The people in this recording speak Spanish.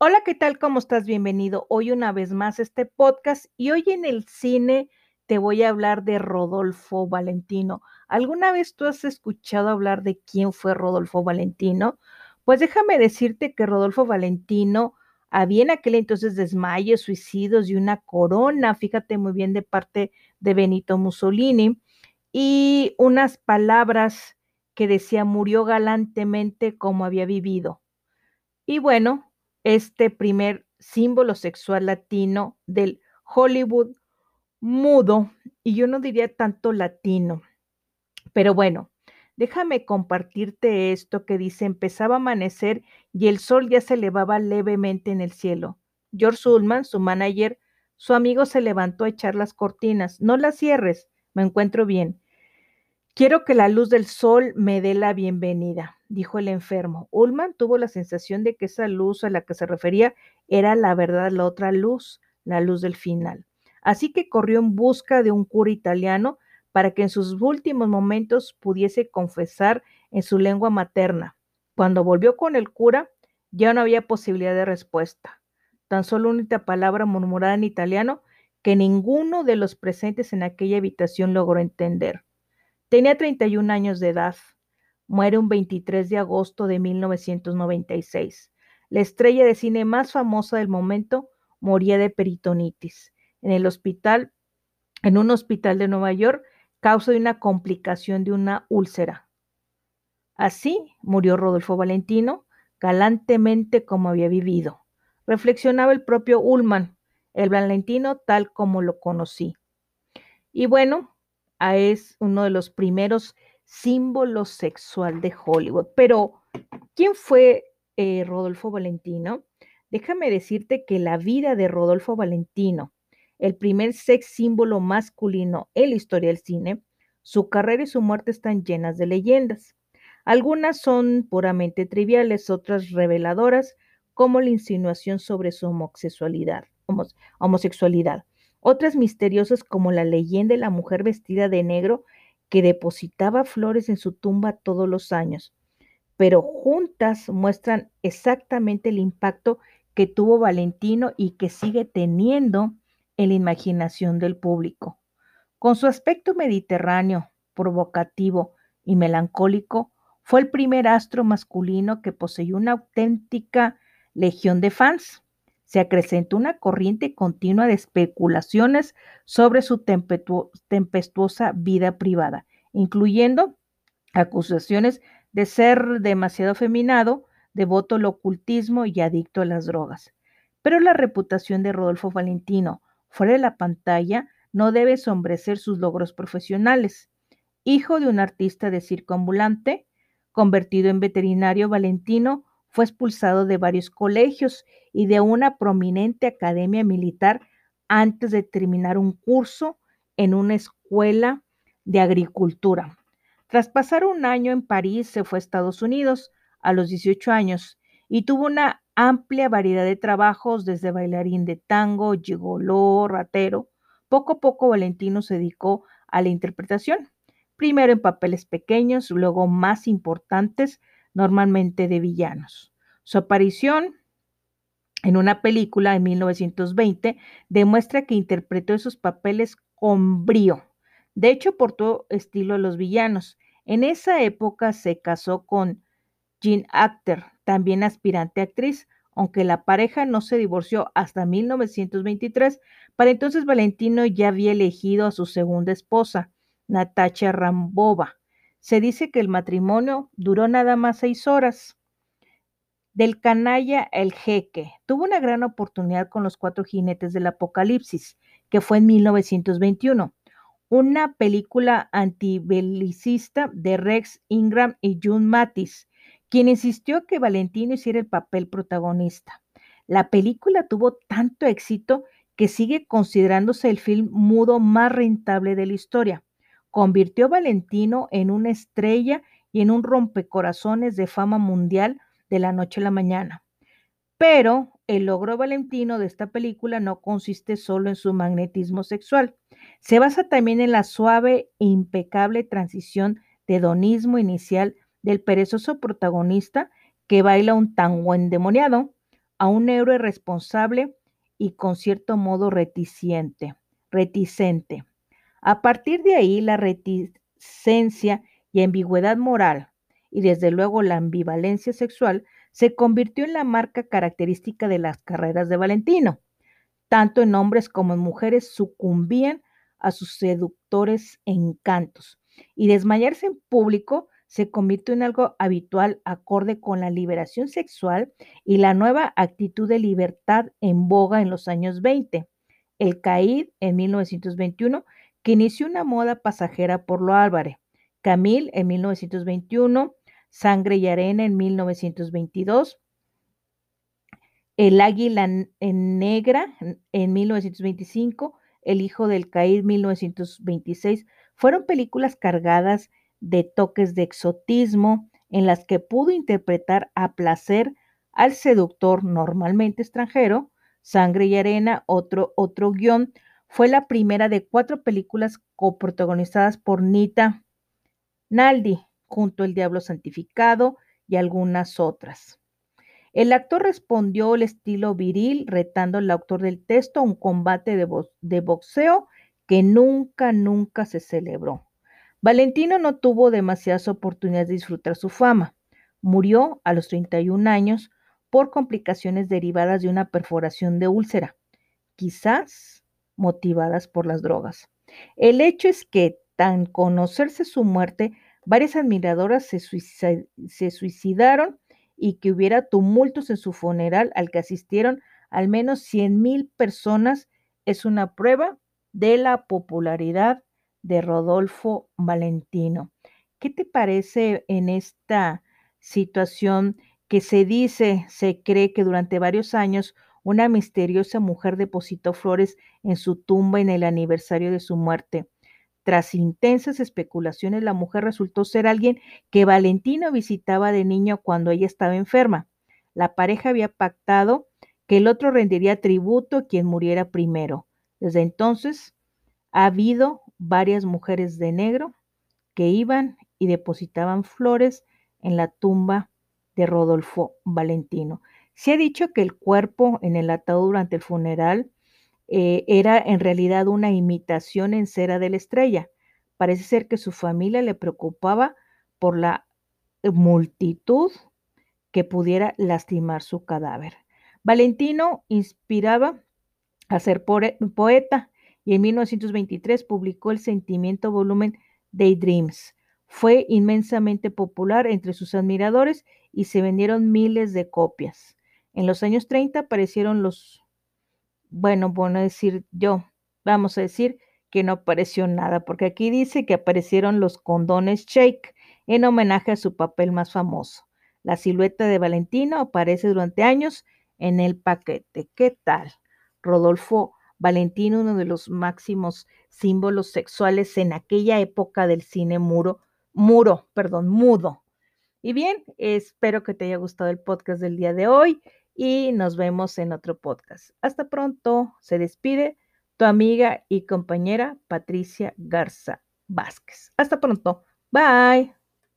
Hola, ¿qué tal? ¿Cómo estás? Bienvenido hoy una vez más a este podcast y hoy en el cine te voy a hablar de Rodolfo Valentino. ¿Alguna vez tú has escuchado hablar de quién fue Rodolfo Valentino? Pues déjame decirte que Rodolfo Valentino había en aquel entonces desmayos, suicidios y una corona, fíjate muy bien, de parte de Benito Mussolini y unas palabras que decía murió galantemente como había vivido. Y bueno, este primer símbolo sexual latino del Hollywood mudo, y yo no diría tanto latino, pero bueno, déjame compartirte esto que dice, empezaba a amanecer y el sol ya se elevaba levemente en el cielo. George Ullman, su manager, su amigo se levantó a echar las cortinas. No las cierres, me encuentro bien. Quiero que la luz del sol me dé la bienvenida dijo el enfermo. Ullman tuvo la sensación de que esa luz a la que se refería era la verdad, la otra luz, la luz del final. Así que corrió en busca de un cura italiano para que en sus últimos momentos pudiese confesar en su lengua materna. Cuando volvió con el cura, ya no había posibilidad de respuesta. Tan solo una palabra murmurada en italiano que ninguno de los presentes en aquella habitación logró entender. Tenía 31 años de edad muere un 23 de agosto de 1996. La estrella de cine más famosa del momento moría de peritonitis en el hospital, en un hospital de Nueva York, causa de una complicación de una úlcera. Así murió Rodolfo Valentino, galantemente como había vivido. Reflexionaba el propio Ullman, el Valentino tal como lo conocí. Y bueno, es uno de los primeros símbolo sexual de Hollywood. Pero, ¿quién fue eh, Rodolfo Valentino? Déjame decirte que la vida de Rodolfo Valentino, el primer sex símbolo masculino en la historia del cine, su carrera y su muerte están llenas de leyendas. Algunas son puramente triviales, otras reveladoras, como la insinuación sobre su homosexualidad. Otras misteriosas como la leyenda de la mujer vestida de negro que depositaba flores en su tumba todos los años, pero juntas muestran exactamente el impacto que tuvo Valentino y que sigue teniendo en la imaginación del público. Con su aspecto mediterráneo, provocativo y melancólico, fue el primer astro masculino que poseyó una auténtica legión de fans. Se acrecentó una corriente continua de especulaciones sobre su tempestuosa vida privada, incluyendo acusaciones de ser demasiado feminado, devoto al ocultismo y adicto a las drogas. Pero la reputación de Rodolfo Valentino fuera de la pantalla no debe sombrecer sus logros profesionales. Hijo de un artista de circo ambulante, convertido en veterinario, Valentino fue expulsado de varios colegios y de una prominente academia militar antes de terminar un curso en una escuela de agricultura. Tras pasar un año en París, se fue a Estados Unidos a los 18 años y tuvo una amplia variedad de trabajos, desde bailarín de tango, gigoló, ratero. Poco a poco Valentino se dedicó a la interpretación, primero en papeles pequeños, luego más importantes, normalmente de villanos. Su aparición en una película en 1920 demuestra que interpretó esos papeles con brío. De hecho, portó estilo a los villanos. En esa época se casó con Jean Acter, también aspirante actriz, aunque la pareja no se divorció hasta 1923. Para entonces Valentino ya había elegido a su segunda esposa, Natacha Rambova. Se dice que el matrimonio duró nada más seis horas. Del canalla El Jeque. Tuvo una gran oportunidad con los cuatro jinetes del Apocalipsis, que fue en 1921, una película antibelicista de Rex Ingram y June Mattis, quien insistió que Valentino hiciera el papel protagonista. La película tuvo tanto éxito que sigue considerándose el film mudo más rentable de la historia. Convirtió a Valentino en una estrella y en un rompecorazones de fama mundial de la noche a la mañana. Pero el logro valentino de esta película no consiste solo en su magnetismo sexual, se basa también en la suave e impecable transición de hedonismo inicial del perezoso protagonista que baila un tango endemoniado, a un héroe responsable y con cierto modo reticente, reticente. A partir de ahí, la reticencia y ambigüedad moral, y desde luego la ambivalencia sexual, se convirtió en la marca característica de las carreras de Valentino. Tanto en hombres como en mujeres sucumbían a sus seductores encantos, y desmayarse en público se convirtió en algo habitual acorde con la liberación sexual y la nueva actitud de libertad en boga en los años 20. El Caid en 1921, que inició una moda pasajera por lo Álvarez. Camille en 1921, Sangre y Arena en 1922, El Águila Negra en 1925, El Hijo del Caid 1926, fueron películas cargadas de toques de exotismo en las que pudo interpretar a placer al seductor normalmente extranjero. Sangre y Arena, otro, otro guion, fue la primera de cuatro películas coprotagonizadas por Nita Naldi, junto al Diablo Santificado y algunas otras. El actor respondió el estilo viril, retando al autor del texto a un combate de boxeo que nunca, nunca se celebró. Valentino no tuvo demasiadas oportunidades de disfrutar su fama. Murió a los 31 años por complicaciones derivadas de una perforación de úlcera, quizás motivadas por las drogas. El hecho es que, tan conocerse su muerte, varias admiradoras se, suicidaron y que hubiera tumultos en su funeral al que asistieron al menos 100 mil personas es una prueba de la popularidad de Rodolfo Valentino. ¿Qué te parece en esta situación que se dice, se cree que durante varios años una misteriosa mujer depositó flores en su tumba en el aniversario de su muerte? Tras intensas especulaciones, la mujer resultó ser alguien que Valentino visitaba de niño cuando ella estaba enferma. La pareja había pactado que el otro rendiría tributo a quien muriera primero. Desde entonces ha habido varias mujeres de negro que iban y depositaban flores en la tumba de Rodolfo Valentino. Se ha dicho que el cuerpo en el ataúd durante el funeral eh, era en realidad una imitación en cera de la estrella. Parece ser que su familia le preocupaba por la multitud que pudiera lastimar su cadáver. Valentino inspiraba a ser poeta y en 1923 publicó el sentimiento volumen Daydreams. Fue inmensamente popular entre sus admiradores y se vendieron miles de copias. En los años 30 aparecieron los, bueno, bueno decir yo, vamos a decir que no apareció nada, porque aquí dice que aparecieron los condones Shake en homenaje a su papel más famoso. La silueta de Valentino aparece durante años en el paquete. ¿Qué tal? Rodolfo Valentino, uno de los máximos símbolos sexuales en aquella época del cine muro, muro, perdón, mudo. Y bien, espero que te haya gustado el podcast del día de hoy y nos vemos en otro podcast. Hasta pronto, se despide tu amiga y compañera Patricia Garza Vázquez. Hasta pronto, bye.